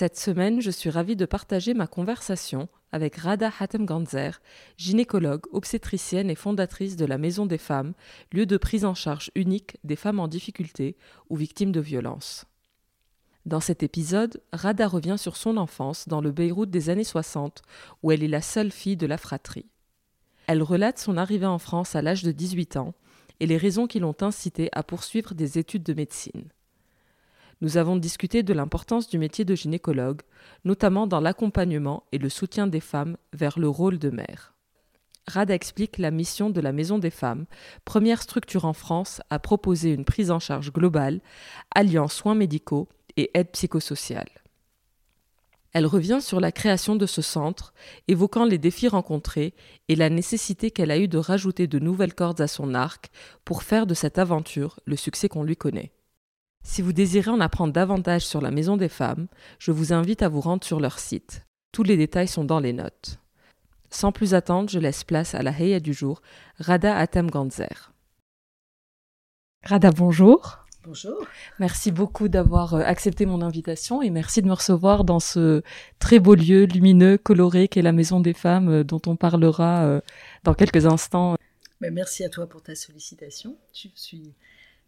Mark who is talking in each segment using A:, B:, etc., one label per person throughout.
A: Cette semaine, je suis ravie de partager ma conversation avec Rada Hatem-Ganzer, gynécologue, obstétricienne et fondatrice de la Maison des Femmes, lieu de prise en charge unique des femmes en difficulté ou victimes de violences. Dans cet épisode, Rada revient sur son enfance dans le Beyrouth des années 60, où elle est la seule fille de la fratrie. Elle relate son arrivée en France à l'âge de 18 ans et les raisons qui l'ont incitée à poursuivre des études de médecine nous avons discuté de l'importance du métier de gynécologue, notamment dans l'accompagnement et le soutien des femmes vers le rôle de mère. Rada explique la mission de la Maison des femmes, première structure en France à proposer une prise en charge globale, alliant soins médicaux et aide psychosociale. Elle revient sur la création de ce centre, évoquant les défis rencontrés et la nécessité qu'elle a eue de rajouter de nouvelles cordes à son arc pour faire de cette aventure le succès qu'on lui connaît. Si vous désirez en apprendre davantage sur la Maison des Femmes, je vous invite à vous rendre sur leur site. Tous les détails sont dans les notes. Sans plus attendre, je laisse place à la Heya du jour, Rada Atem Ganzer. Rada, bonjour.
B: Bonjour.
A: Merci beaucoup d'avoir euh, accepté mon invitation et merci de me recevoir dans ce très beau lieu lumineux, coloré qu'est la Maison des Femmes euh, dont on parlera euh, dans quelques instants.
B: Mais merci à toi pour ta sollicitation. Je suis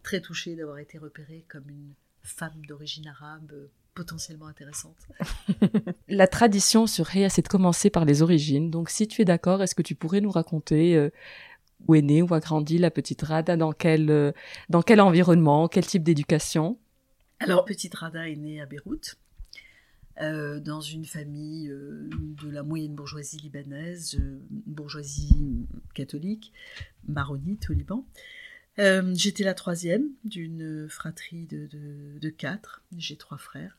B: très touchée d'avoir été repérée comme une femme d'origine arabe euh, potentiellement intéressante.
A: La tradition sur Heya, c'est de commencer par les origines. Donc, si tu es d'accord, est-ce que tu pourrais nous raconter euh, où est née, où a grandi la petite Rada, dans quel, euh, dans quel environnement, quel type d'éducation?
B: Alors, petite Rada est née à Beyrouth, dans une famille de la moyenne bourgeoisie libanaise, bourgeoisie catholique, maronite au Liban. Euh, j'étais la troisième d'une fratrie de, quatre. J'ai trois frères.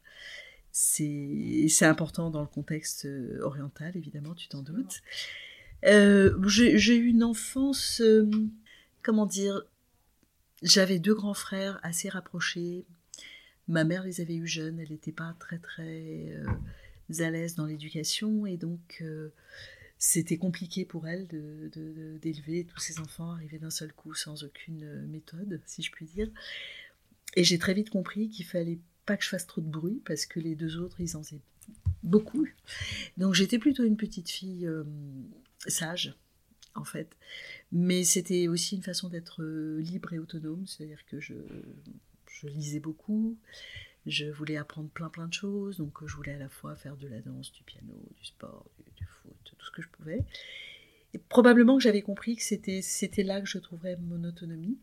B: C'est important dans le contexte euh, oriental, évidemment, tu t'en doutes. Euh, j'ai eu une enfance, comment dire, j'avais deux grands frères assez rapprochés. Ma mère les avait eus jeunes, elle n'était pas très très à l'aise dans l'éducation et donc c'était compliqué pour elle d'élever de, tous ces enfants arrivés d'un seul coup sans aucune euh, méthode, si je puis dire. Et j'ai très vite compris qu'il fallait pas que je fasse trop de bruit parce que les deux autres, ils en faisaient beaucoup. Donc j'étais plutôt une petite fille euh, sage, en fait. Mais c'était aussi une façon d'être euh, libre et autonome, c'est-à-dire que je, je lisais beaucoup, je voulais apprendre plein plein de choses, donc je voulais à la fois faire de la danse, du piano, du sport, du, foot, tout ce que je pouvais. Et probablement que j'avais compris que c'était, là que je trouverais mon autonomie.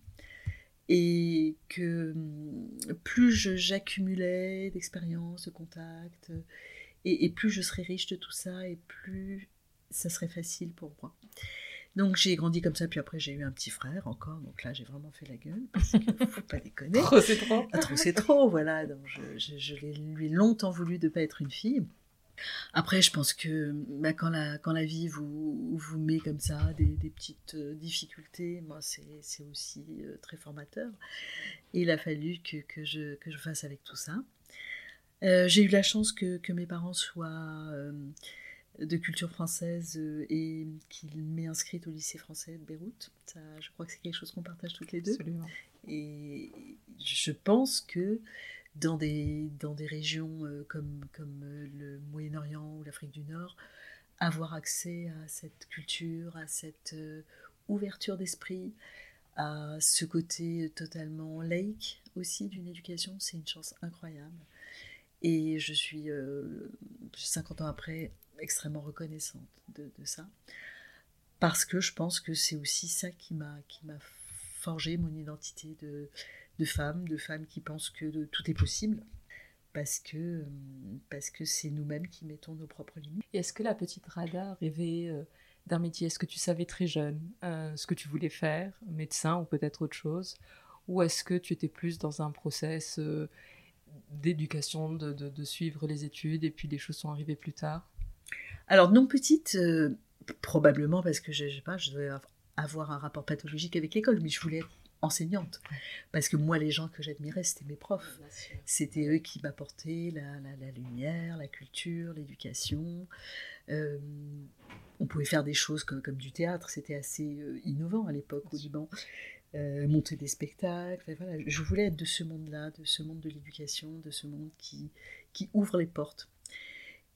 B: Et que hum, plus j'accumulais d'expériences, de contacts, et, plus je serais riche de tout ça, et plus ça serait facile pour moi. Donc j'ai grandi comme ça, puis après j'ai eu un petit frère encore, donc là j'ai vraiment fait la gueule, parce qu'il ne faut pas déconner.
A: trop c'est trop.
B: Ah, trop c'est trop, voilà. Donc je, je, lui ai longtemps voulu de ne pas être une fille. Après, je pense que bah, quand, la, quand la vie vous, vous met comme ça des, des petites euh, difficultés, moi, c'est aussi euh, très formateur. Et il a fallu que, que, je, que je fasse avec tout ça. Euh, j'ai eu la chance que, que mes parents soient de culture française euh, et qu'il m'ait inscrite au lycée français de Beyrouth. Ça, je crois que c'est quelque chose qu'on partage toutes les deux.
A: Absolument.
B: Et je pense que dans des, dans des régions euh, comme, comme euh, le Moyen-Orient ou l'Afrique du Nord, avoir accès à cette culture, à cette euh, ouverture d'esprit, à ce côté totalement laïque aussi d'une éducation, c'est une chance incroyable. Et je suis, 50 ans après, extrêmement reconnaissante de, de, ça. Parce que je pense que c'est aussi ça qui m'a forgé mon identité de, de femmes, de femmes qui pensent que tout est possible, parce que euh, parce que c'est nous-mêmes qui mettons nos propres limites.
A: Est-ce que la petite Rada rêvait euh, d'un métier? Est-ce que tu savais très jeune euh, ce que tu voulais faire, médecin ou peut-être autre chose? Ou est-ce que tu étais plus dans un process d'éducation, de, de, suivre les études et puis les choses sont arrivées plus tard?
B: Alors non petite, probablement parce que je, je sais pas, je devais avoir un rapport pathologique avec l'école, mais je voulais être enseignante. Parce que moi, les gens que j'admirais, c'était mes profs. C'était eux qui m'apportaient la, lumière, la culture, l'éducation. Euh, on pouvait faire des choses comme, comme du théâtre, c'était assez euh, innovant à l'époque au Liban. Euh, monter des spectacles. Voilà. Je voulais être de ce monde-là, de ce monde de l'éducation, de ce monde qui, qui ouvre les portes.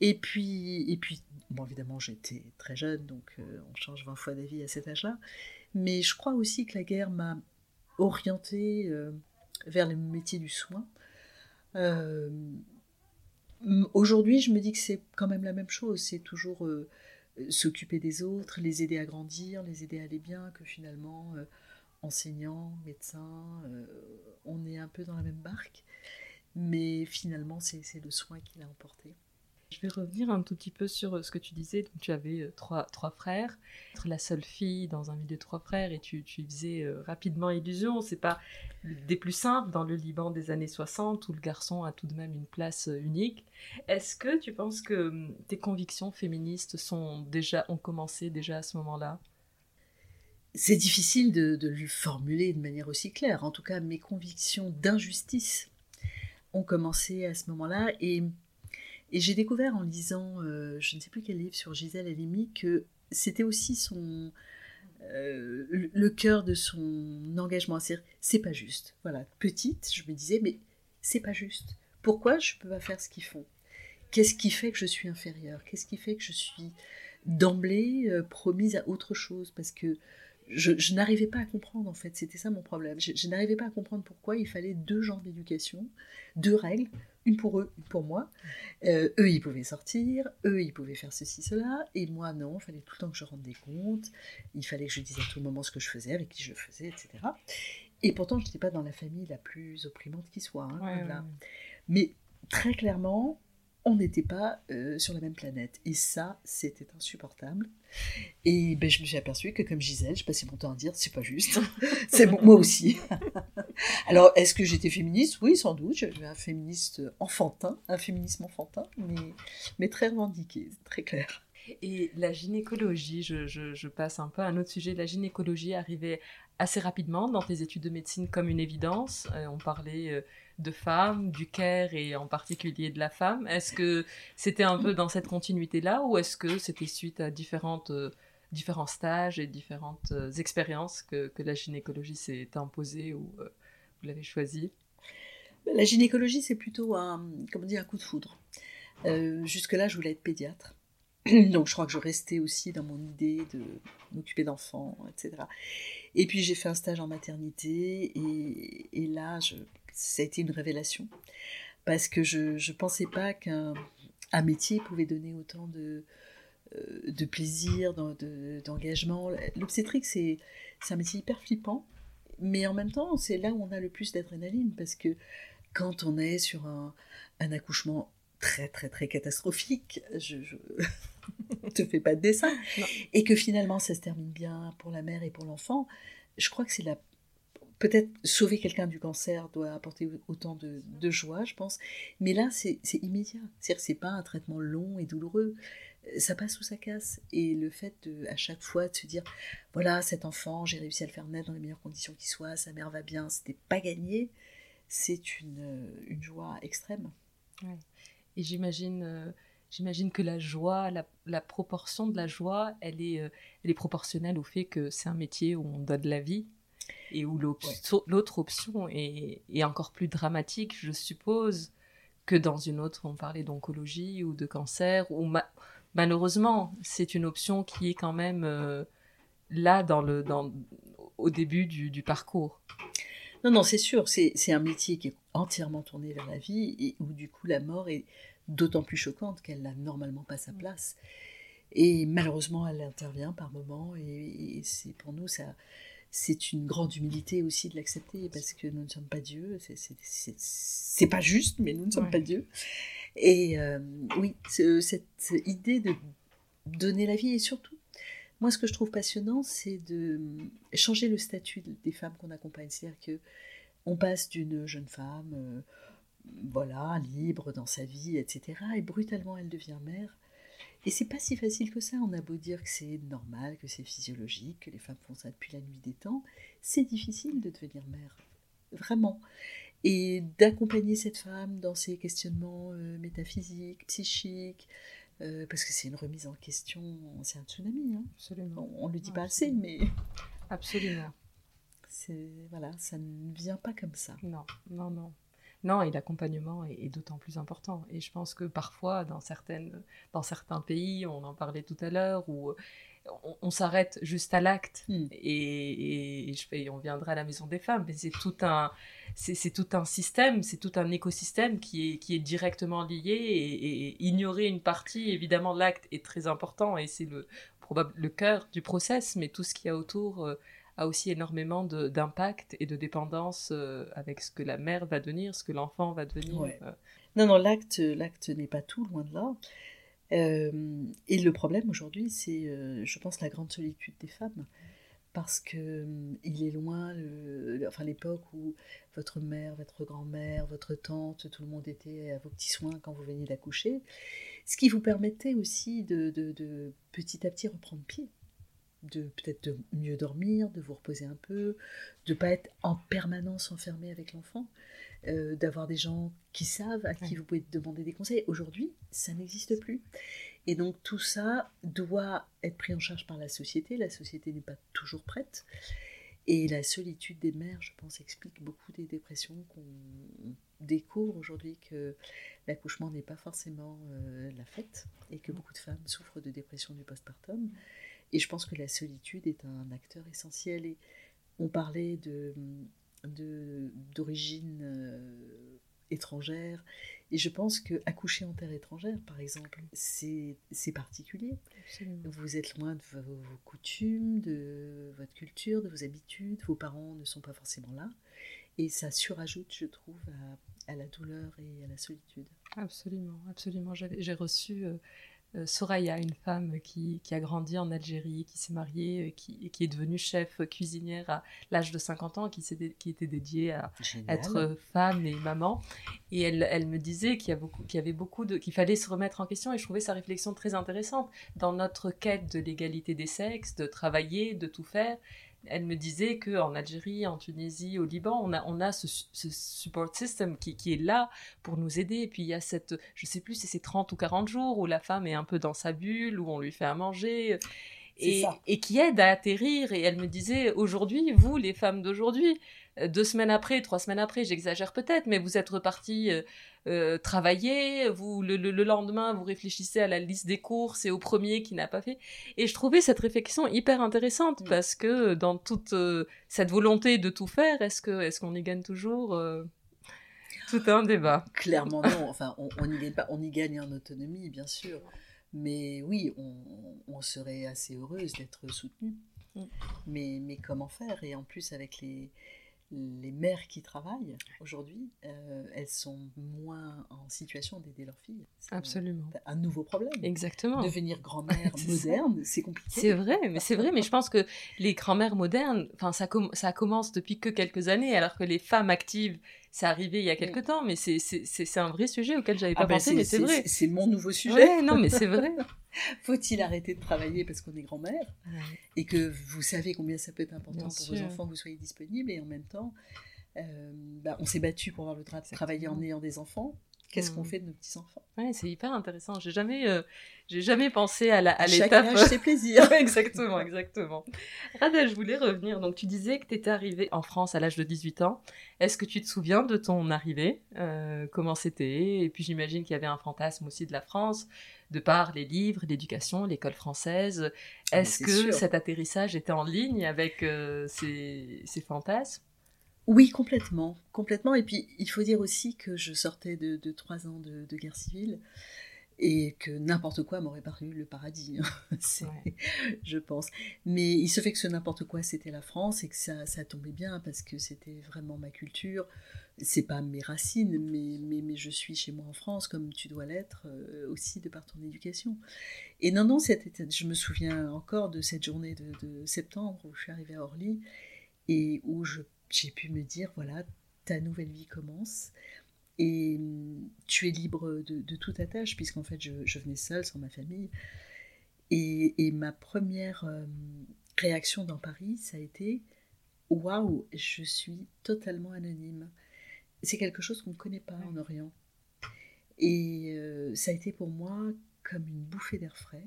B: Et puis, et puis bon, évidemment, j'étais très jeune, donc on change 20 fois d'avis à cet âge-là. Mais je crois aussi que la guerre m'a orienté euh, vers le métier du soin. Euh, aujourd'hui, je me dis que c'est quand même la même chose. C'est toujours euh, s'occuper des autres, les aider à grandir, les aider à aller bien, que finalement, enseignants, médecins, on est un peu dans la même barque. Mais finalement, c'est le soin qui l'a emporté.
A: Je vais revenir un tout petit peu sur euh, ce que tu disais. Tu avais euh, trois, trois frères, être la seule fille dans un milieu de trois frères et tu, tu faisais euh, rapidement illusion. C'est pas des plus simples dans le Liban des années 60 où le garçon a tout de même une place unique. Est-ce que tu penses que hum, tes convictions féministes sont déjà, ont commencé déjà à ce moment-là?
B: C'est difficile de, de lui formuler de manière aussi claire. En tout cas, mes convictions d'injustice ont commencé à ce moment-là et et j'ai découvert en lisant, euh, je ne sais plus quel livre sur Gisèle Halimi, que c'était aussi son euh, le cœur de son engagement. C'est pas juste. Voilà, petite, je me disais, mais c'est pas juste. Pourquoi je peux pas faire ce qu'ils font? Qu'est-ce qui fait que je suis inférieure? Qu'est-ce qui fait que je suis d'emblée euh, promise à autre chose? Parce que je, n'arrivais pas à comprendre en fait, c'était ça mon problème. je n'arrivais pas à comprendre pourquoi il fallait deux genres d'éducation, deux règles une pour eux, une pour moi. Euh, eux, ils pouvaient sortir, eux, ils pouvaient faire ceci, cela, et moi, non, il fallait tout le temps que je rende des comptes, il fallait que je dise à tout moment ce que je faisais, avec qui je le faisais, etc. Et pourtant, je n'étais pas dans la famille la plus opprimante qui soit. Hein, Mais très clairement, on n'était pas euh, sur la même planète. Et ça, c'était insupportable. Et ben, je me suis aperçue que, comme Gisèle, je passais mon temps à dire c'est pas juste. c'est bon, moi aussi. Alors, est-ce que j'étais féministe? Oui, sans doute. J'avais un féministe enfantin, un féminisme enfantin, mais, mais très revendiqué, très clair.
A: Et la gynécologie, je, je, passe un peu à un autre sujet. La gynécologie arrivait assez rapidement dans tes études de médecine comme une évidence. Euh, on parlait euh, de femmes, du care et en particulier de la femme. Est-ce que c'était un peu dans cette continuité-là ou est-ce que c'était suite à différentes, euh, différents stages et différentes expériences que, que, la gynécologie s'est imposée ou vous l'avez choisie
B: La gynécologie, c'est plutôt un, comment dire, un coup de foudre. Jusque-là, je voulais être pédiatre. Donc je crois que je restais aussi dans mon idée de m'occuper d'enfants, etc. Et puis j'ai fait un stage en maternité et, là, ça a été une révélation parce que je ne pensais pas qu'un métier pouvait donner autant de, euh, plaisir, d'engagement. L'obstétrique, c'est un métier hyper flippant, mais en même temps, c'est là où on a le plus d'adrénaline parce que quand on est sur un accouchement très très très catastrophique, je, ne te fais pas de dessin, et que finalement ça se termine bien pour la mère et pour l'enfant, je crois que c'est la peut-être sauver quelqu'un du cancer doit apporter autant de, joie, je pense. Mais là, c'est immédiat. C'est-à-dire c'est pas un traitement long et douloureux. Ça passe ou ça casse. Et le fait de, à chaque fois de se dire, voilà, cet enfant, j'ai réussi à le faire naître dans les meilleures conditions qui soient, sa mère va bien, c'était pas gagné, c'est une, une joie extrême.
A: Ouais. Et j'imagine, euh, j'imagine que la joie, la, proportion de la joie, elle est, euh, elle est proportionnelle au fait que c'est un métier où on donne la vie. Et où l'autre option est, encore plus dramatique, je suppose, que dans une autre, on parlait d'oncologie ou de cancer, ou malheureusement, c'est une option qui est quand même euh, là dans le, dans, au début du, parcours.
B: Non, non, c'est sûr, c'est un métier qui est entièrement tourné vers la vie et où du coup la mort est d'autant plus choquante qu'elle n'a normalement pas sa mm. place. Et malheureusement, elle intervient par moments et, c'est pour nous, ça, c'est une grande humilité aussi de l'accepter parce que nous ne sommes pas Dieu. C'est pas juste, mais nous ne sommes pas Dieu. Et euh, oui, cette idée de donner la vie et surtout moi, ce que je trouve passionnant, c'est de changer le statut des femmes qu'on accompagne. C'est-à-dire que on passe d'une jeune femme, euh, voilà, libre dans sa vie, etc., et brutalement elle devient mère. Et c'est pas si facile que ça. On a beau dire que c'est normal, que c'est physiologique, que les femmes font ça depuis la nuit des temps. C'est difficile de devenir mère, vraiment. Et d'accompagner cette femme dans ses questionnements euh, métaphysiques, psychiques, euh, parce que c'est une remise en question, c'est un tsunami. Hein. Absolument. On ne le dit pas assez, mais.
A: Absolument.
B: Voilà, ça ne vient pas comme ça.
A: Non, non, non. Non, et l'accompagnement est, d'autant plus important. Et je pense que parfois, dans, certaines, dans certains pays, on en parlait tout à l'heure, où on, s'arrête juste à l'acte hmm. et, je on viendra à la maison des femmes, mais c'est tout un, c'est tout un système, c'est tout un écosystème qui est, qui est directement lié et, ignorer une partie, évidemment, l'acte est très important et c'est le, le cœur du process, mais tout ce qu'il y a autour euh, a aussi énormément d'impact et de dépendance euh, avec ce que la mère va devenir, ce que l'enfant va devenir. Euh.
B: Non, non, l'acte, l'acte n'est pas tout, loin de là. Et le problème aujourd'hui, c'est, je pense, la grande solitude des femmes. Parce que hum, il est loin, enfin l'époque où votre mère, votre grand-mère, votre tante, tout le monde était à vos petits soins quand vous veniez d'accoucher, ce qui vous permettait aussi de, de, petit à petit reprendre pied, de peut-être de mieux dormir, de vous reposer un peu, de pas être en permanence enfermé avec l'enfant, euh, d'avoir des gens qui savent, à qui vous pouvez demander des conseils. Aujourd'hui, ça n'existe plus. Et donc tout ça doit être pris en charge par la société. La société n'est pas toujours prête. Et la solitude des mères, je pense, explique beaucoup des dépressions qu'on découvre aujourd'hui que l'accouchement n'est pas forcément euh, la fête et que beaucoup de femmes souffrent de dépression du postpartum. Et je pense que la solitude est un acteur essentiel. Et on parlait de d'origine euh, étrangère et je pense que accoucher en terre étrangère, par exemple, c'est particulier. Vous êtes loin de vos, coutumes, de votre culture, de vos habitudes. Vos parents ne sont pas forcément là. Et ça surajoute, je trouve, à, la douleur et à la solitude.
A: Absolument, absolument. J'ai reçu euh, Soraya, une femme qui, a grandi en Algérie, qui s'est mariée, euh, qui, qui, est devenue chef cuisinière à l'âge de 50 ans, qui, qui était dédiée à être femme et maman. Et elle, elle me disait qu'il y, y, avait beaucoup de, qu'il fallait se remettre en question et je trouvais sa réflexion très intéressante. Dans notre quête de l'égalité des sexes, de travailler, de tout faire, elle me disait qu'en Algérie, en Tunisie, au Liban, on a, on a ce, support system qui, qui, est là pour nous aider. Et puis il y a cette, je sais plus si c'est 30 ou 40 jours où la femme est un peu dans sa bulle, où on lui fait à manger. Et, et, qui aide à atterrir. Et elle me disait, aujourd'hui, vous, les femmes d'aujourd'hui, deux semaines après, trois semaines après, j'exagère peut-être, mais vous êtes reparti euh, euh, travailler, vous le, lendemain vous réfléchissez à la liste des courses et au premier qui n'a pas fait. Et je trouvais cette réflexion hyper intéressante mm. parce que dans toute cette volonté de tout faire, est-ce que est-ce qu'on y gagne toujours Tout un débat.
B: Clairement non. Enfin, on, on, y gagne pas, on y gagne en autonomie, bien sûr. Mais oui, on, on serait assez heureuse d'être soutenue. Mm. Mais, mais comment faire? Et en plus, avec les, les mères qui travaillent aujourd'hui, euh, elles sont moins en situation d'aider leurs filles.
A: Absolument.
B: Un, nouveau problème.
A: Exactement.
B: Devenir grand-mère moderne, c'est compliqué.
A: C'est vrai, mais c'est vrai, mais je pense que les grand-mères modernes, enfin ça, ça commence depuis que quelques années, alors que les femmes actives c'est arrivé il y a quelque temps, mais c'est un vrai sujet auquel j'avais pas ah ben, pensé, mais c'est vrai.
B: C'est mon nouveau sujet.
A: non, mais c'est vrai.
B: Faut-il arrêter de travailler parce qu'on est grand-mère et que vous savez combien ça peut être important pour vos enfants que vous soyez disponible et en même temps, euh, bah, on s'est battu pour avoir le droit de travailler en ayant des enfants. Qu'est-ce qu'on hmm. fait de nos petits enfants
A: Ouais, c'est hyper intéressant. J'ai jamais, euh, j'ai jamais pensé à l'étape.
B: Chaque âge, c'est plaisir.
A: exactement, exactement. Rada, je voulais revenir. Donc, tu disais que tu étais arrivée en France à l'âge de 18 ans. Est-ce que tu te souviens de ton arrivée euh, Comment c'était? Et puis, j'imagine qu'il y avait un fantasme aussi de la France, de par les livres, l'éducation, l'école française. Ah, Est-ce que cet atterrissage était en ligne avec euh, ces, ces fantasmes?
B: Oui, complètement, complètement. Et puis, il faut dire aussi que je sortais de, trois ans de, guerre civile et que n'importe quoi m'aurait paru le paradis, hein. je pense. Mais il se fait que ce n'importe quoi, c'était la France et que ça, ça tombait bien parce que c'était vraiment ma culture. C'est pas mes racines, mais, mais, mais, je suis chez moi en France comme tu dois l'être euh, aussi de par ton éducation. Et non, non, je me souviens encore de cette journée de, de septembre où je suis arrivée à Orly et où je j'ai pu me dire, voilà, ta nouvelle vie commence et hum, tu es libre de, de toute tâche, puisqu'en fait, je, venais seule, sans ma famille. Et, ma première hum, réaction dans Paris, ça a été waouh, je suis totalement anonyme. C'est quelque chose qu'on ne connaît pas en Orient. Et euh, ça a été pour moi comme une bouffée d'air frais,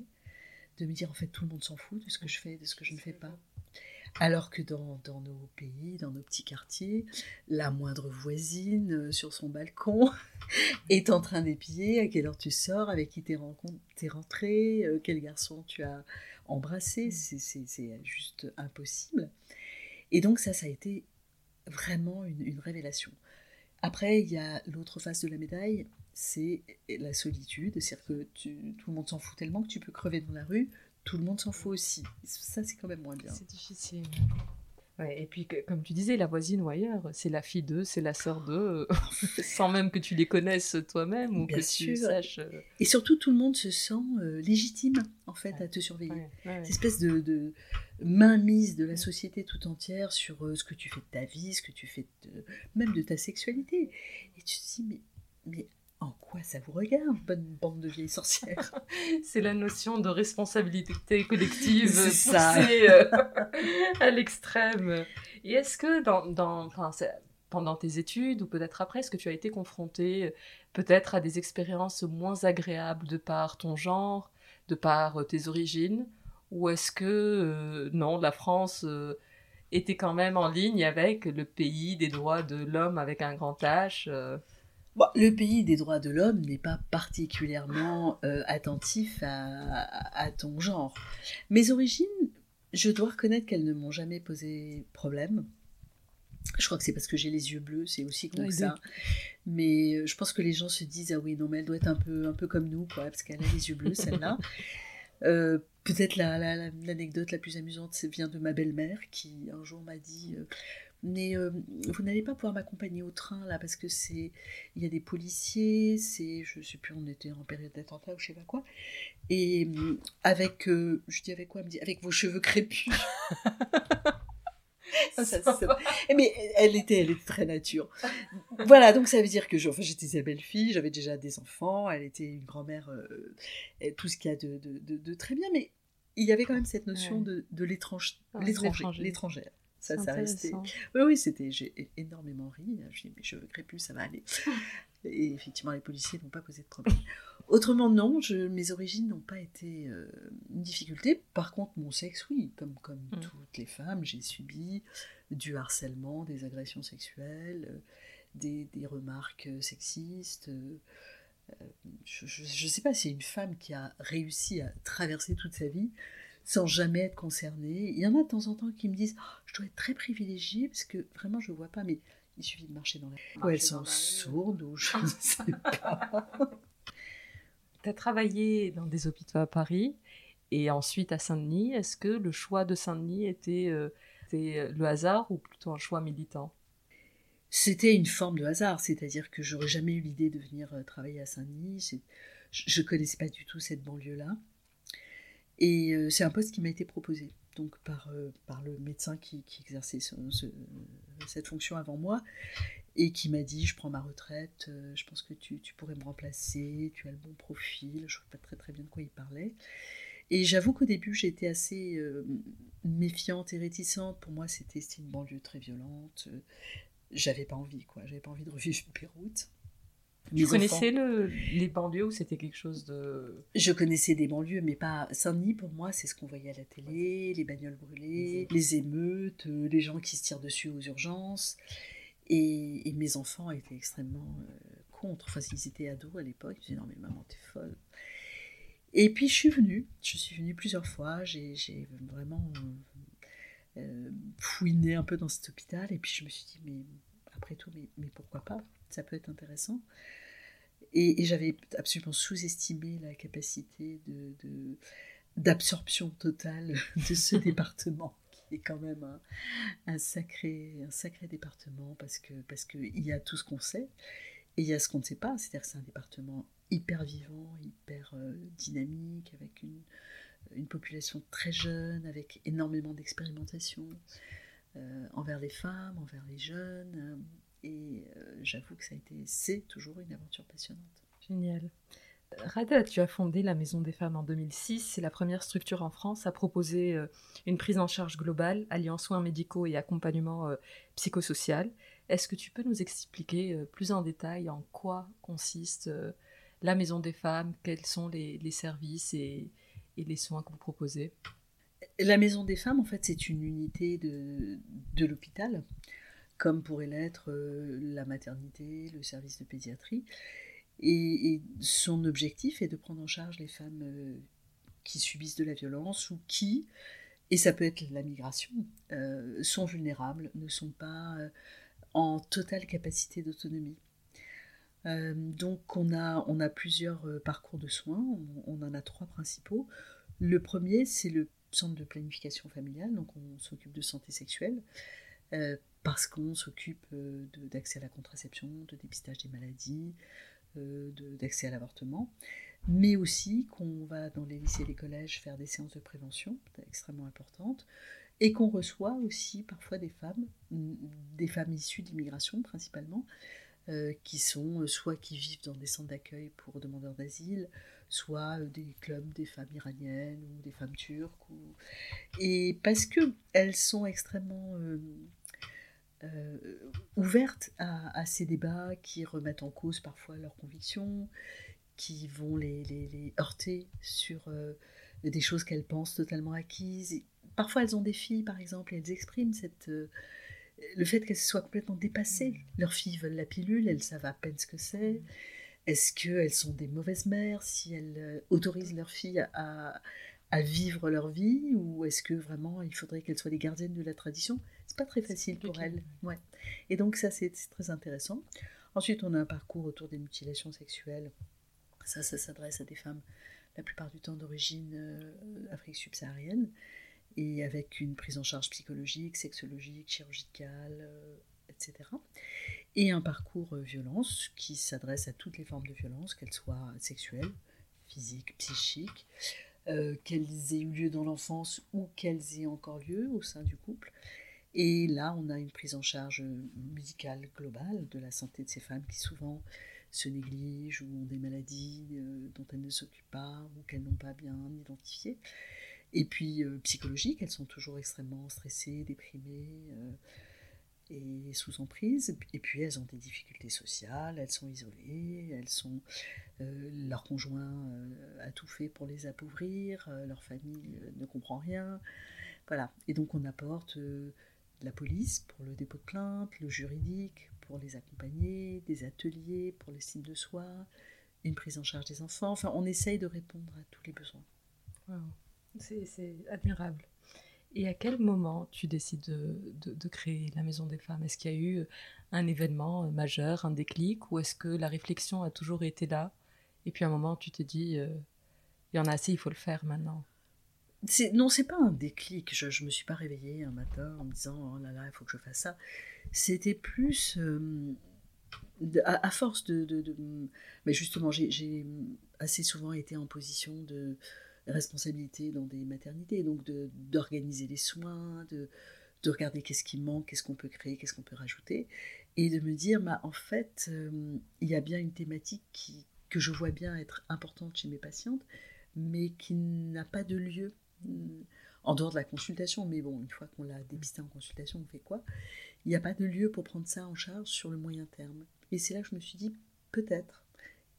B: de me dire en fait tout le monde s'en fout de ce que je fais, de ce que je ne fais pas. Alors que dans, nos pays, dans nos petits quartiers, la moindre voisine euh, sur son balcon est en train d'épier à quelle heure tu sors, avec qui t'es rentré, euh, quel garçon tu as embrassé, mm. c'est juste impossible. Et donc ça, ça a été vraiment une, révélation. Après, il y a l'autre face de la médaille, c'est la solitude, c'est-à-dire que tout le monde s'en fout tellement que tu peux crever dans la rue, tout le monde s'en fout aussi. Ça, c'est quand même moins bien.
A: C'est difficile. Ouais, et puis, comme tu disais, la voisine ou ailleurs, c'est la fille d'eux, c'est la sœur d'eux, sans même que tu les connaisses toi-même ou que tu saches. Euh.
B: Et surtout, tout le monde se sent euh, légitime, en fait, à te surveiller. Cette espèce de, de mainmise de la société tout entière sur euh, ce que tu fais de ta vie, ce que tu fais de, même de ta sexualité. Et tu te dis, mais, mais en quoi ça vous regarde, bonne bande de vieilles sorcières?
A: C'est la notion de responsabilité collective poussée euh, à l'extrême. Et est-ce que dans, dans pendant tes études ou peut-être après, est-ce que tu as été confronté peut-être à des expériences moins agréables de par ton genre, de par euh, tes origines? Ou est-ce que euh, non, la France était quand même en ligne avec le pays des droits de l'homme avec un grand H
B: le pays des droits de l'homme n'est pas particulièrement euh, attentif à, ton genre. Mes origines, je dois reconnaître qu'elles ne m'ont jamais posé problème. Je crois que c'est parce que j'ai les yeux bleus, c'est aussi comme ça. Mais euh, je pense que les gens se disent ah oui non mais elle doit être un peu un peu comme nous quoi parce qu'elle a les yeux bleus celle-là. Euh, peut-être l'anecdote la, plus amusante vient de ma belle-mère qui un jour m'a dit mais euh, vous n'allez pas pouvoir m'accompagner au train là parce que c'est il y a des policiers c'est je sais plus on était en période d'attentat ou je sais pas quoi. Et euh, avec euh, je dis avec quoi elle me dit avec vos cheveux crépus. Mais elle était elle était très nature. Voilà donc ça veut dire que enfin, j'étais sa belle fille j'avais déjà des enfants elle était une grand-mère tout ce qu'il y a de, de, de, très bien mais il y avait quand même cette notion de, de l'étranger. l'étrangère ça, ça restait. Oui, oui, c'était. J'ai énormément ri. Je dis, mes cheveux crépus, ça va aller. Et effectivement, les policiers n'ont pas posé de problème. Autrement, non, je, mes origines n'ont pas été euh, une difficulté. Par contre, mon sexe, oui, comme, comme mm. toutes les femmes, j'ai subi du harcèlement, des agressions sexuelles, euh, des, des, remarques euh, sexistes. je ne sais pas si une femme qui a réussi à traverser toute sa vie sans jamais être concernée. Il y en a de temps en temps qui me disent oh, Je dois être très privilégiée parce que vraiment je ne vois pas, mais il suffit de marcher dans la rue. Ou elles sont sourdes ou je ne sais pas.
A: tu as travaillé dans des hôpitaux à Paris et ensuite à Saint-Denis. Est-ce que le choix de Saint-Denis était, euh, était le hasard ou plutôt un choix militant?
B: C'était une forme de hasard, c'est-à-dire que j'aurais jamais eu l'idée de venir euh, travailler à Saint-Denis. Je ne connaissais pas du tout cette banlieue-là. Et euh, c'est un poste qui m'a été proposé donc par, euh, par le médecin qui, exerçait cette fonction avant moi et qui m'a dit je prends ma retraite, euh, je pense que tu, pourrais me remplacer, tu as le bon profil, je ne sais pas très très bien de quoi il parlait. Et j'avoue qu'au début j'étais assez méfiante et réticente. Pour moi c'était une banlieue très violente. J'avais pas envie quoi, j'avais pas envie de revivre Beyrouth.
A: Tu connaissais les banlieues ou c'était quelque chose de...
B: Je connaissais des banlieues, mais pas... Saint-Denis, pour moi, c'est ce qu'on voyait à la télé, les bagnoles brûlées, les émeutes, euh, les gens qui se tirent dessus aux urgences. Et, mes enfants étaient extrêmement euh, contre. Enfin, s'ils étaient ados à l'époque, ils disaient non mais maman, t'es folle. Et puis je suis venue, je suis venue plusieurs fois, j'ai vraiment euh, fouiné un peu dans cet hôpital, et puis je me suis dit, mais après tout, mais, mais pourquoi pas Ça peut être intéressant. Et, j'avais absolument sous-estimé la capacité de, d'absorption totale de ce département qui est quand même un, sacré un sacré département parce que parce que il y a tout ce qu'on sait et il y a ce qu'on ne sait pas c'est-à-dire que c'est un département hyper vivant hyper euh, dynamique avec une une population très jeune avec énormément d'expérimentation envers les femmes envers les jeunes et euh, j'avoue que ça a été, c'est toujours une aventure passionnante.
A: Génial. Rada, tu as fondé la Maison des Femmes en 2006. C'est la première structure en France à proposer euh, une prise en charge globale, alliant soins médicaux et accompagnement euh, psychosocial. Est-ce que tu peux nous expliquer plus en détail en quoi consiste la Maison des Femmes, quels sont les, services et, les soins que vous proposez?
B: La Maison des Femmes, en fait, c'est une unité de, de l'hôpital comme pourrait l'être euh, la maternité, le service de pédiatrie. Et, son objectif est de prendre en charge les femmes euh, qui subissent de la violence ou qui, et ça peut être la migration, euh, sont vulnérables, ne sont pas en totale capacité d'autonomie. donc on a, on a plusieurs parcours de soins, on, en a trois principaux. Le premier, c'est le centre de planification familiale, donc on s'occupe de santé sexuelle parce qu'on s'occupe euh, d'accès à la contraception, de dépistage des maladies, euh, d'accès à l'avortement, mais aussi qu'on va dans les lycées et les collèges faire des séances de prévention extrêmement importantes, et qu'on reçoit aussi parfois des femmes, des femmes issues d'immigration principalement, euh, qui sont soit qui vivent dans des centres d'accueil pour demandeurs d'asile, soit des clubs des femmes iraniennes ou des femmes turques, et parce que elles sont extrêmement euh, ouverte à, ces débats qui remettent en cause parfois leurs convictions, qui vont les, les, heurter sur euh, des choses qu'elles pensent totalement acquises. parfois, elles ont des filles, par exemple, et elles expriment cette, euh, le fait qu'elles soient complètement dépassées. Mm. Leurs filles veulent la pilule, elles savent à peine ce que c'est. Est-ce qu'elles sont des mauvaises mères si elles autorisent leurs filles à, à vivre leur vie ou est-ce que vraiment il faudrait qu'elles soient les gardiennes de la tradition? C'est pas très facile pour elles. Ouais. Et donc ça c'est très intéressant. Ensuite on a un parcours autour des mutilations sexuelles. Ça, ça s'adresse à des femmes la plupart du temps d'origine euh, Afrique subsaharienne et avec une prise en charge psychologique, sexologique, chirurgicale, euh, etc. Et un parcours euh, violence qui s'adresse à toutes les formes de violence, qu'elles soient sexuelles, physiques, psychiques, euh, qu'elles aient eu lieu dans l'enfance ou qu'elles aient encore lieu au sein du couple. Et là, on a une prise en charge médicale globale de la santé de ces femmes qui souvent se négligent ou ont des maladies euh, dont elles ne s'occupent pas ou qu'elles n'ont pas bien identifiées. Et puis euh, psychologiques, elles sont toujours extrêmement stressées, déprimées et sous emprise. Et puis elles ont des difficultés sociales, elles sont isolées, elles sont euh, leur conjoint euh, a tout fait pour les appauvrir, euh, leur famille ne comprend rien. Voilà. Et donc on apporte la police pour le dépôt de plainte, le juridique pour les accompagner, des ateliers pour l'estime de soi, une prise en charge des enfants. Enfin, on essaye de répondre à tous les besoins.
A: C'est admirable. Et à quel moment tu décides de, créer la Maison des Femmes? Est-ce qu'il y a eu un événement majeur, un déclic, ou est-ce que la réflexion a toujours été là? Et puis à un moment, tu te dis, euh, il y en a assez, il faut le faire maintenant
B: non, c'est pas un déclic. Je, ne me suis pas réveillée un matin en me disant oh là là, il faut que je fasse ça. C'était plus euh, à, force de, mais justement, j'ai assez souvent été en position de responsabilité dans des maternités, donc d'organiser les soins, de, de regarder qu'est-ce qui manque, qu'est-ce qu'on peut créer, qu'est-ce qu'on peut rajouter, et de me dire, bah, en fait, euh, il y a bien une thématique qui, que je vois bien être importante chez mes patientes, mais qui n'a pas de lieu mm, en dehors de la consultation. Mais bon, une fois qu'on l'a dépisté en consultation, on fait quoi? Il n'y a pas de lieu pour prendre ça en charge sur le moyen terme. Et c'est là que je me suis dit, peut-être,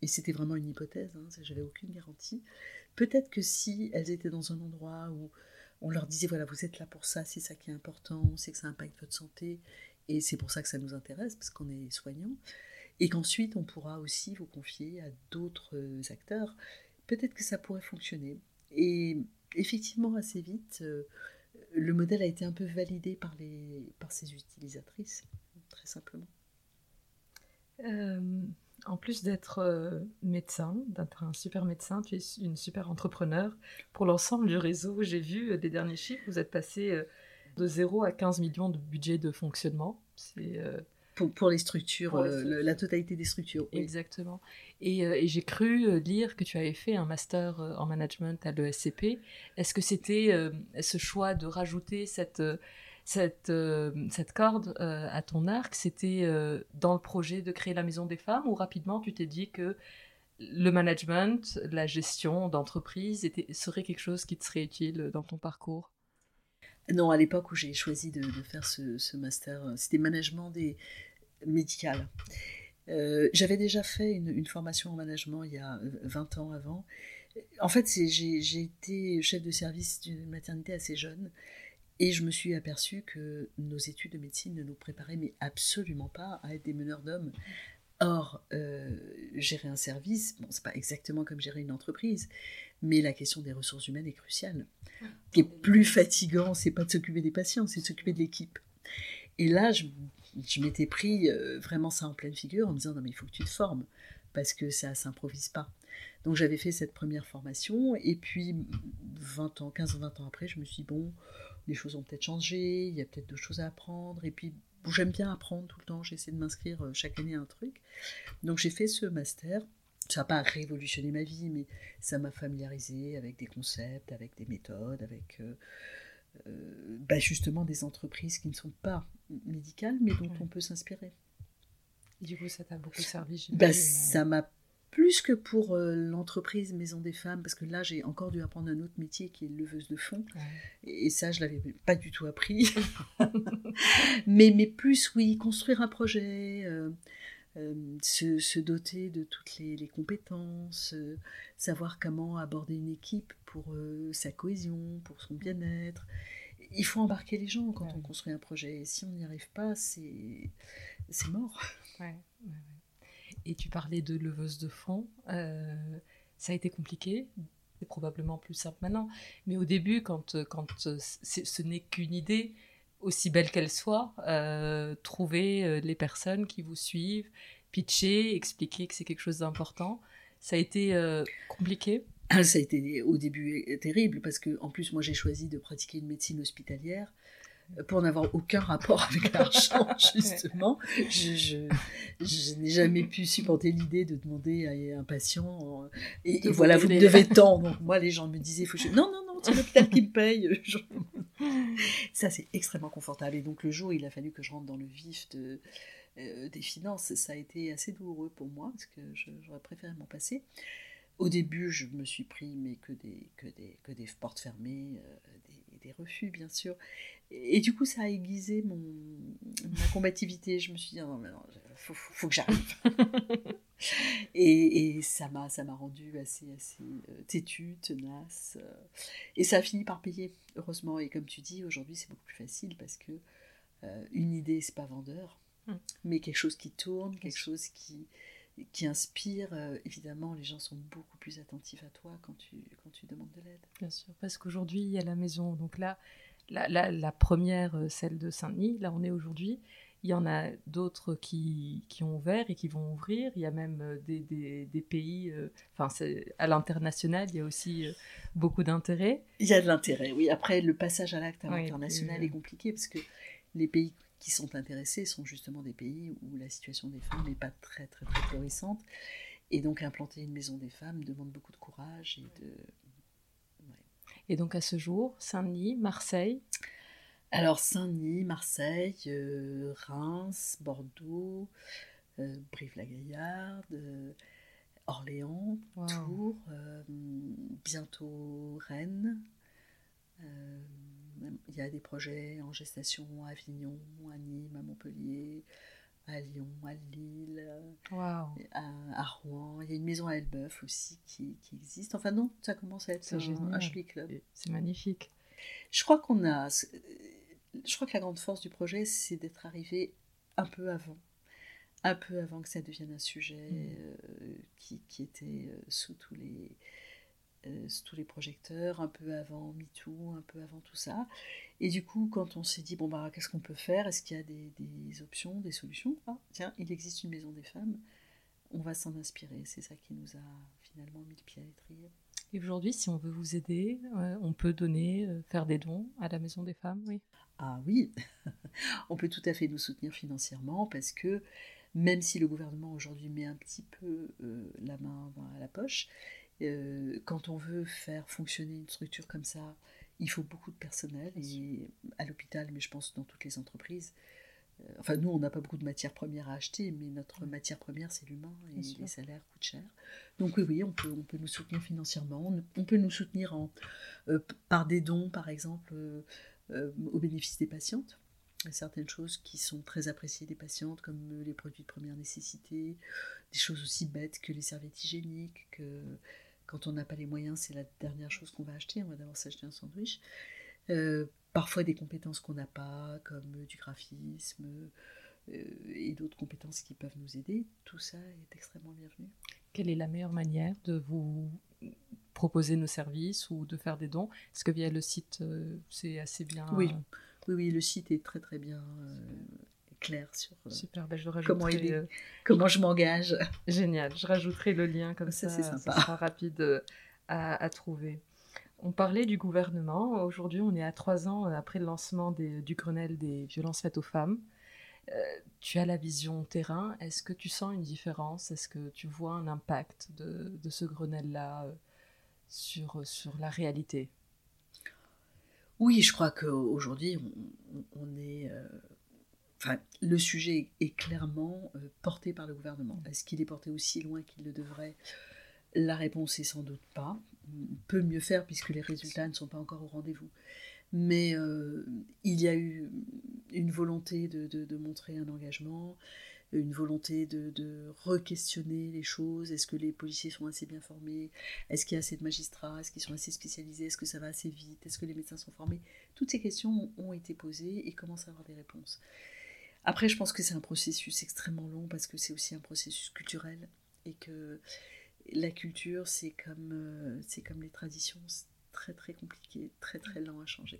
B: et c'était vraiment une hypothèse, hein, j'avais aucune garantie, peut-être que si elles étaient dans un endroit où on leur disait voilà, vous êtes là pour ça, c'est ça qui est important, sait que ça impacte votre santé, et c'est pour ça que ça nous intéresse, parce qu'on est soignant, et qu'ensuite on pourra aussi vous confier à d'autres acteurs, peut-être que ça pourrait fonctionner. Et effectivement, assez vite, euh, le modèle a été un peu validé par, les, par ses utilisatrices, très simplement.
A: Euh, en plus d'être euh, médecin, d'être un super médecin, tu es une super entrepreneur. Pour l'ensemble du réseau, j'ai vu des derniers chiffres, vous êtes passé de 0 à 15 millions de budget de fonctionnement.
B: C'est pour, les structures, euh, la totalité des structures.
A: Exactement. Et, euh, et j'ai cru euh, lire que tu avais fait un master en management à l'ESCP. Est-ce que c'était ce choix de rajouter cette, cette, cette corde à ton arc C'était dans le projet de créer la Maison des Femmes ou rapidement tu t'es dit que le management, la gestion d'entreprise serait quelque chose qui te serait utile dans ton parcours?
B: Non, à l'époque où j'ai choisi de, faire ce, master, c'était management des, médicale. Euh, j'avais déjà fait une, formation en management il y a 20 ans avant. En fait, j'ai été chef de service d'une maternité assez jeune et je me suis aperçue que nos études de médecine ne nous préparaient mais absolument pas à être des meneurs d'hommes. Or, euh, gérer un service, bon, c'est pas exactement comme gérer une entreprise, mais la question des ressources humaines est cruciale. Ce qui est plus fatigant, c'est pas de s'occuper des patients, c'est de s'occuper de l'équipe. Et là, je je m'étais pris euh, vraiment ça en pleine figure en me disant non mais il faut que tu te formes parce que ça s'improvise pas. Donc j'avais fait cette première formation et puis 20 ans, 15 ou 20 ans après, je me suis dit bon, les choses ont peut-être changé, il y a peut-être d'autres choses à apprendre et puis j'aime bien apprendre tout le temps, j'essaie de m'inscrire euh, chaque année à un truc. Donc j'ai fait ce master. Ça n'a pas révolutionné ma vie, mais ça m'a familiarisé avec des concepts, avec des méthodes, avec euh, euh, bah, justement des entreprises qui ne sont pas médicales, mais dont on peut s'inspirer.
A: Du coup, ça t'a beaucoup servi
B: bah, Ça m'a plus que pour euh, l'entreprise Maison des Femmes, parce que là, j'ai encore dû apprendre un autre métier qui est leveuse de fonds. Et, ça, je l'avais pas du tout appris. mais, mais plus, oui, construire un projet, euh, se, doter de toutes les, compétences, savoir comment aborder une équipe pour sa cohésion, pour son bien-être. Il faut embarquer les gens quand on construit un projet. si on n'y arrive pas, c'est mort.
A: Et tu parlais de leveuse de fonds. ça a été compliqué. C'est probablement plus simple maintenant. Mais au début, quand, quand ce n'est qu'une idée, aussi belle qu'elle soit, euh, trouver euh, les personnes qui vous suivent, pitcher, expliquer que c'est quelque chose d'important. Ça a été euh, compliqué
B: Ça a été au début terrible parce que en plus moi j'ai choisi de pratiquer une médecine hospitalière pour n'avoir aucun rapport avec l'argent, justement. Je, je, n'ai jamais pu supporter l'idée de demander à un patient, et, voilà, vous me devez tant. Donc moi, les gens me disaient, faut non, non, non, c'est l'hôpital qui me paye. ça, c'est extrêmement confortable. Et donc le jour, il a fallu que je rentre dans le vif de, euh, des finances. Ça a été assez douloureux pour moi, parce que j'aurais préféré m'en passer. Au début, je me suis pris, mais que des, que des, que des portes fermées, euh, des, refus, bien sûr. Et, du coup, ça a aiguisé mon, ma combativité. Je me suis dit, non, mais non, faut, faut, que j'arrive. et, et, ça m'a ça m'a rendu assez, assez euh, têtue, tenace. et ça a fini par payer, heureusement. Et comme tu dis, aujourd'hui, c'est beaucoup plus facile parce que euh, une idée, c'est pas vendeur, hmm. mais quelque chose qui tourne, quelque chose qui, qui inspire, euh, évidemment, les gens sont beaucoup plus attentifs à toi quand tu, quand tu demandes de l'aide.
A: Bien sûr, parce qu'aujourd'hui, il y a la maison. Donc là, la, la, la première, euh, celle de Saint-Denis, là on est aujourd'hui. Il y en a d'autres qui, qui, ont ouvert et qui vont ouvrir. Il y a même euh, des, des, des pays, enfin, à l'international, il y a aussi beaucoup d'intérêt.
B: Il y a de l'intérêt, oui. Après, le passage à l'acte international est compliqué parce que les pays qui sont intéressés sont justement des pays où la situation des femmes n'est pas très, très, très florissante. Et donc, implanter une maison des femmes demande beaucoup de courage et de.
A: Et donc, à ce jour, Saint-Denis, Marseille?
B: Alors, Saint-Denis, Marseille, euh, Reims, Bordeaux, euh, Brive-la-Gaillarde, euh, Orléans, Tours, bientôt Rennes. Il y a des projets en gestation à Avignon, à Nîmes, à Montpellier, à Lyon, à Lille,
A: à,
B: à, Rouen. Il y a une maison à Elbeuf aussi qui, qui existe. Enfin non, ça commence à être un, un club.
A: C'est magnifique.
B: Je crois qu'on a. Je crois que la grande force du projet, c'est d'être arrivé un peu avant un peu avant que ça devienne un sujet mm. euh, qui, qui, était euh, sous tous les, euh, tous les projecteurs, un peu avant MeToo, un peu avant tout ça. Et du coup, quand on s'est dit, bon, bah, qu'est-ce qu'on peut faire? Est-ce qu'il y a des, des, options, des solutions? Ah, Tiens, il existe une maison des femmes, on va s'en inspirer. C'est ça qui nous a finalement mis le pied à l'étrier.
A: Et aujourd'hui, si on veut vous aider, on peut donner, faire des dons à la Maison des Femmes, oui
B: Ah oui, on peut tout à fait nous soutenir financièrement parce que même si le gouvernement aujourd'hui met un petit peu euh, la main à la poche, euh, quand on veut faire fonctionner une structure comme ça, il faut beaucoup de personnel, et à l'hôpital, mais je pense dans toutes les entreprises. Euh, enfin, nous, on n'a pas beaucoup de matières premières à acheter, mais notre matière première, c'est l'humain, et les salaires coûtent cher. Donc oui, oui, on peut, on peut nous soutenir financièrement, on peut nous soutenir en, par des dons, par exemple, au bénéfice des patientes certaines choses qui sont très appréciées des patientes, comme euh, les produits de première nécessité, des choses aussi bêtes que les serviettes hygiéniques, que quand on n'a pas les moyens, c'est la dernière chose qu'on va acheter, on va d'abord s'acheter un sandwich. Euh, parfois des compétences qu'on n'a pas, comme euh, du graphisme et d'autres compétences qui peuvent nous aider, tout ça est extrêmement bienvenu.
A: Quelle est la meilleure manière de vous proposer nos services ou de faire des dons? Est-ce que via le site, c'est assez bien?
B: Oui. Oui, le site est très très bien euh, clair sur
A: euh, Super, ben, je
B: comment, euh, comment je m'engage.
A: Génial, je rajouterai le lien comme ça, ça, ça sera rapide à, trouver. On parlait du gouvernement. Aujourd'hui, on est à trois ans après le lancement du Grenelle des violences faites aux femmes. tu as la vision terrain. Est-ce que tu sens une différence? Est-ce que tu vois un impact de, de ce Grenelle-là sur, sur la réalité?
B: Oui, je crois qu'aujourd'hui, on, est. Enfin, le sujet est clairement euh, porté par le gouvernement. Est-ce qu'il est porté aussi loin qu'il le devrait? La réponse est sans doute pas. On peut mieux faire puisque les résultats ne sont pas encore au rendez-vous. Mais euh, il y a eu une volonté de montrer un engagement, une volonté de, de re-questionner les choses. Est-ce que les policiers sont assez bien formés? Est-ce qu'il y a assez de magistrats? Est-ce qu'ils sont assez spécialisés? Est-ce que ça va assez vite? Est-ce que les médecins sont formés? Toutes ces questions ont été posées et commencent à avoir des réponses. Après, je pense que c'est un processus extrêmement long parce que c'est aussi un processus culturel et que la culture, c'est comme, euh, c'est comme les traditions, c'est très très compliqué, très très lent à changer.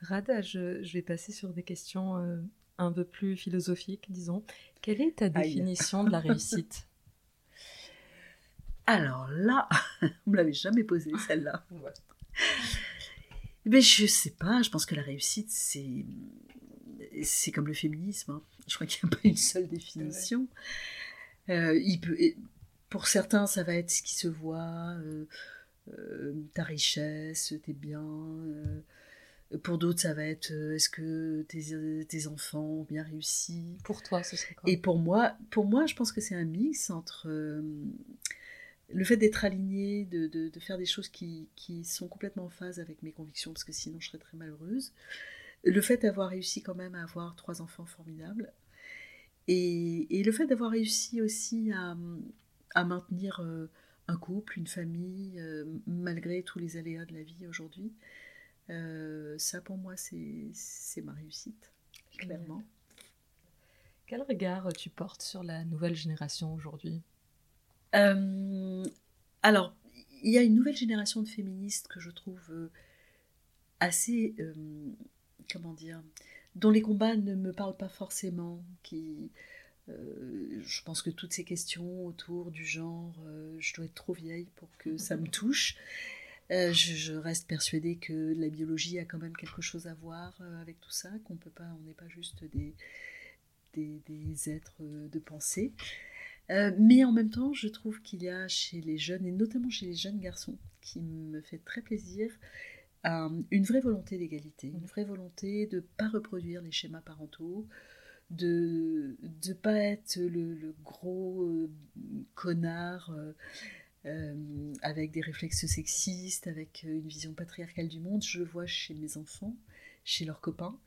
A: Rada, je, je vais passer sur des questions euh, un peu plus philosophique, disons. Quelle est ta définition de la réussite?
B: Alors là, on me l'avait jamais posée celle-là. Mais je sais pas, je pense que la réussite, c'est c'est comme le féminisme. Hein. Je crois qu'il n'y a pas une seule définition. Euh, il peut, pour certains, ça va être ce qui se voit, euh, euh, ta richesse, tes biens, pour d'autres, ça va être est-ce que tes, tes, enfants ont bien réussi?
A: Pour toi, ce serait quoi?
B: Et pour moi, pour moi, je pense que c'est un mix entre le fait d'être aligné, de, de, faire des choses qui, qui, sont complètement en phase avec mes convictions, parce que sinon je serais très malheureuse. Le fait d'avoir réussi quand même à avoir trois enfants formidables. Et, et le fait d'avoir réussi aussi à, à maintenir euh, un couple, une famille, malgré tous les aléas de la vie aujourd'hui. Euh, ça, pour moi, c'est ma réussite, clairement.
A: Quel regard tu portes sur la nouvelle génération aujourd'hui?
B: Euh, Alors, il y a une nouvelle génération de féministes que je trouve euh, assez, comment dire, dont les combats ne me parlent pas forcément, qui, je pense que toutes ces questions autour du genre, je dois être trop vieille pour que ça me touche. Euh, je, reste persuadée que la biologie a quand même quelque chose à voir euh, avec tout ça, qu'on peut pas, on n'est pas juste des, des, êtres euh, de pensée. mais en même temps, je trouve qu'il y a chez les jeunes, et notamment chez les jeunes garçons, qui me fait très plaisir, une vraie volonté d'égalité, une vraie volonté de ne pas reproduire les schémas parentaux, de ne pas être le, le gros connard euh, avec des réflexes sexistes, avec euh, une vision patriarcale du monde. Je le vois chez mes enfants, chez leurs copains.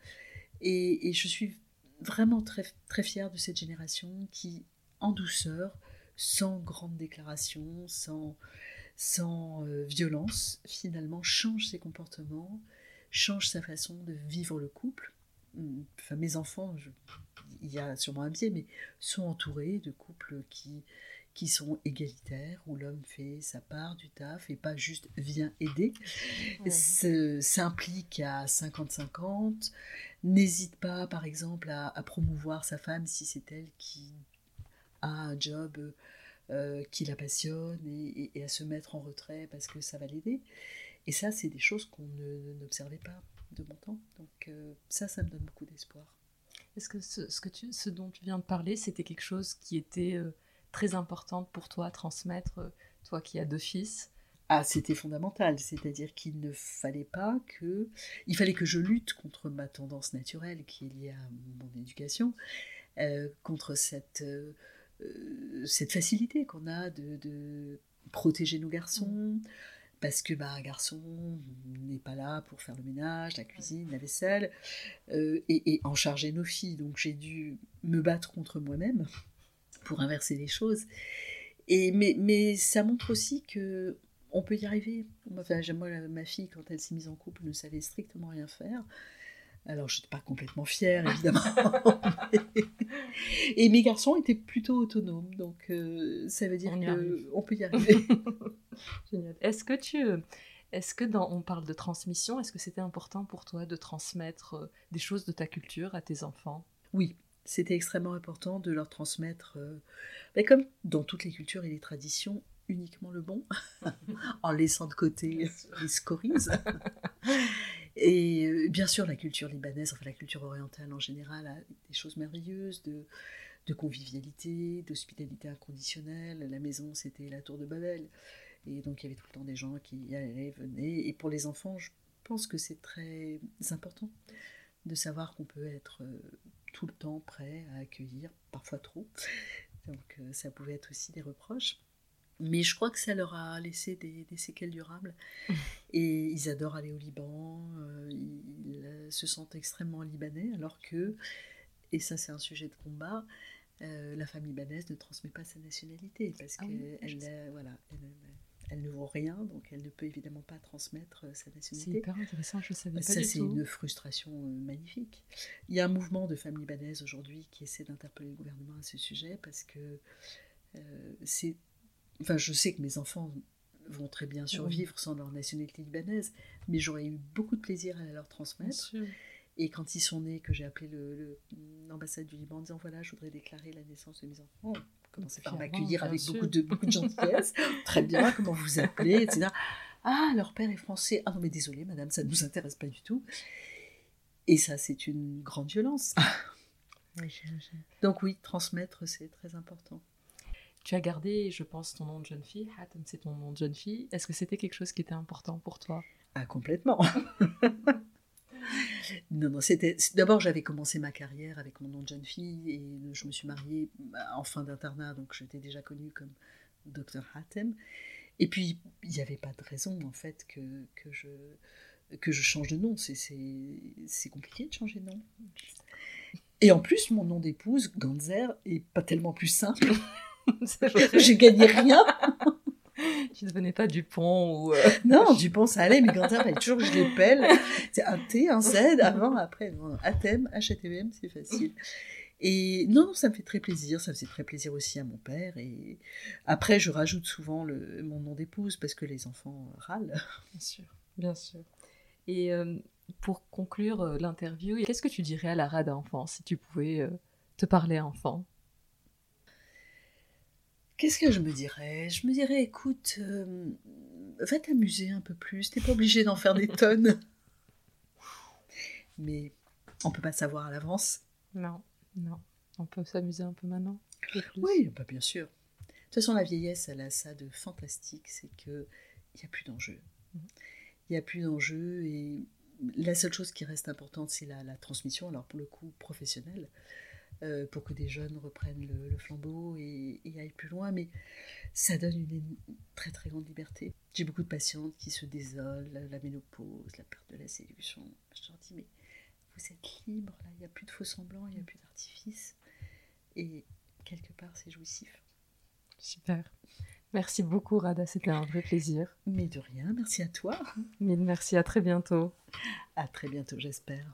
B: Et, je suis vraiment très, très fière de cette génération qui, en douceur, sans grande déclaration, sans, sans euh, violence, finalement change ses comportements, change sa façon de vivre le couple. Enfin, mes enfants, il y a sûrement un biais, mais sont entourés de couples qui, qui sont égalitaires, où l'homme fait sa part du taf et pas juste vient aider, s'implique à 50-50, n'hésite pas par exemple à, promouvoir sa femme si c'est elle qui a un job euh, qui la passionne et, à se mettre en retrait parce que ça va l'aider. Et ça, c'est des choses qu'on n'observait pas de mon temps. Donc euh, ça, ça me donne beaucoup d'espoir.
A: Est-ce que ce, que tu, ce dont tu viens de parler, c'était quelque chose qui était... Euh, très importante pour toi à transmettre, toi qui as deux fils?
B: Ah, c'était fondamental, c'est-à-dire qu'il ne fallait pas que... Il fallait que je lutte contre ma tendance naturelle qui est liée à mon éducation, euh, contre cette, cette facilité qu'on a de, protéger nos garçons, parce que bah, un garçon n'est pas là pour faire le ménage, la cuisine, la vaisselle, et, et, en charger nos filles. Donc j'ai dû me battre contre moi-même pour inverser les choses. Et, mais, mais ça montre aussi que on peut y arriver. Enfin, moi, ma fille, quand elle s'est mise en couple, ne savait strictement rien faire. Alors, je n'étais pas complètement fière, évidemment. et mes garçons étaient plutôt autonomes. Donc, euh, ça veut dire qu'on peut y arriver.
A: Génial. Est-ce que tu... Est-ce que dans, on parle de transmission, est-ce que c'était important pour toi de transmettre euh, des choses de ta culture à tes enfants?
B: Oui, c'était extrêmement important de leur transmettre, euh, ben, comme dans toutes les cultures et les traditions, uniquement le bon, en laissant de côté les scories. et euh, bien sûr, la culture libanaise, enfin la culture orientale en général, a des choses merveilleuses de, convivialité, d'hospitalité inconditionnelle. La maison, c'était la tour de Babel. Et donc, il y avait tout le temps des gens qui allaient, venaient. Et pour les enfants, je pense que c'est très important de savoir qu'on peut être euh, tout le temps prêt à accueillir, parfois trop. Donc euh, ça pouvait être aussi des reproches. Mais je crois que ça leur a laissé des, séquelles durables. Et ils adorent aller au Liban, euh, ils euh, se sentent extrêmement libanais, alors que, et ça c'est un sujet de combat, la femme libanaise ne transmet pas sa nationalité, parce ah qu'elle voilà, elle ne vaut rien, donc elle ne peut évidemment pas transmettre euh, sa nationalité.
A: C'est hyper intéressant, je savais pas
B: Ça, c'est une frustration euh, magnifique. Il y a un mouvement de femmes libanaises aujourd'hui qui essaie d'interpeller le gouvernement à ce sujet parce que euh, c'est. Enfin, je sais que mes enfants vont très bien survivre sans leur nationalité libanaise, mais j'aurais eu beaucoup de plaisir à leur transmettre. Et quand ils sont nés, que j'ai appelé l'ambassade du Liban en disant voilà, je voudrais déclarer la naissance de mes enfants, commencé par m'accueillir avec beaucoup de, beaucoup de gentillesse. Très bien, comment vous vous appelez, etc. Ah, leur père est français. Ah non, mais désolé, madame, ça ne nous intéresse pas du tout. Et ça, c'est une grande violence. Donc oui, transmettre, c'est très important.
A: Tu as gardé, je pense, ton nom de jeune fille. Hatem, c'est ton nom de jeune fille. Est-ce que c'était quelque chose qui était important pour toi?
B: Ah, complètement. Non, non, c'était. D'abord, j'avais commencé ma carrière avec mon nom de jeune fille et je me suis mariée bah, en fin d'internat, donc j'étais déjà connue comme Dr Hatem. Et puis, il n'y avait pas de raison, en fait, que, que, je, que je change de nom. C'est compliqué de changer de nom. Et en plus, mon nom d'épouse, Ganzer, est pas tellement plus simple. J'ai gagné rien.
A: tu ne devenais pas Dupont ou. Euh,
B: non, Dupont ça allait, mais il fallait toujours que je l'épelle. C'est un T, un Z, avant, après. Non, Athème, HTM, c'est facile. Et non, non, ça me fait très plaisir. Ça faisait très plaisir aussi à mon père. Et après, je rajoute souvent le, mon nom d'épouse parce que les enfants râlent.
A: Bien sûr, bien sûr. Et euh, pour conclure euh, l'interview, qu'est-ce que tu dirais à la rade enfant si tu pouvais te parler enfant
B: Qu'est-ce que je me dirais? Je me dirais, écoute, euh, va t'amuser un peu plus, t'es pas obligé d'en faire des tonnes. Mais on peut pas savoir à l'avance.
A: Non, non. On peut s'amuser un peu maintenant.
B: Oui, bah bien sûr. De toute façon, la vieillesse, elle a ça de fantastique, c'est que il n'y a plus d'enjeu. Mhm. Il n'y a plus d'enjeu et la seule chose qui reste importante, c'est la, la, transmission, alors pour le coup professionnelle. Euh, pour que des jeunes reprennent le, flambeau et, aillent plus loin, mais ça donne une, très très grande liberté. J'ai beaucoup de patientes qui se désolent, la, ménopause, la perte de la séduction. Je leur dis, mais vous êtes libre, là, il n'y a plus de faux semblants, il n'y a plus d'artifice. Et quelque part, c'est jouissif.
A: Super. Merci beaucoup, Rada. C'était un vrai plaisir.
B: Mais de rien, merci à toi.
A: Mais merci, à très bientôt.
B: À très bientôt, j'espère.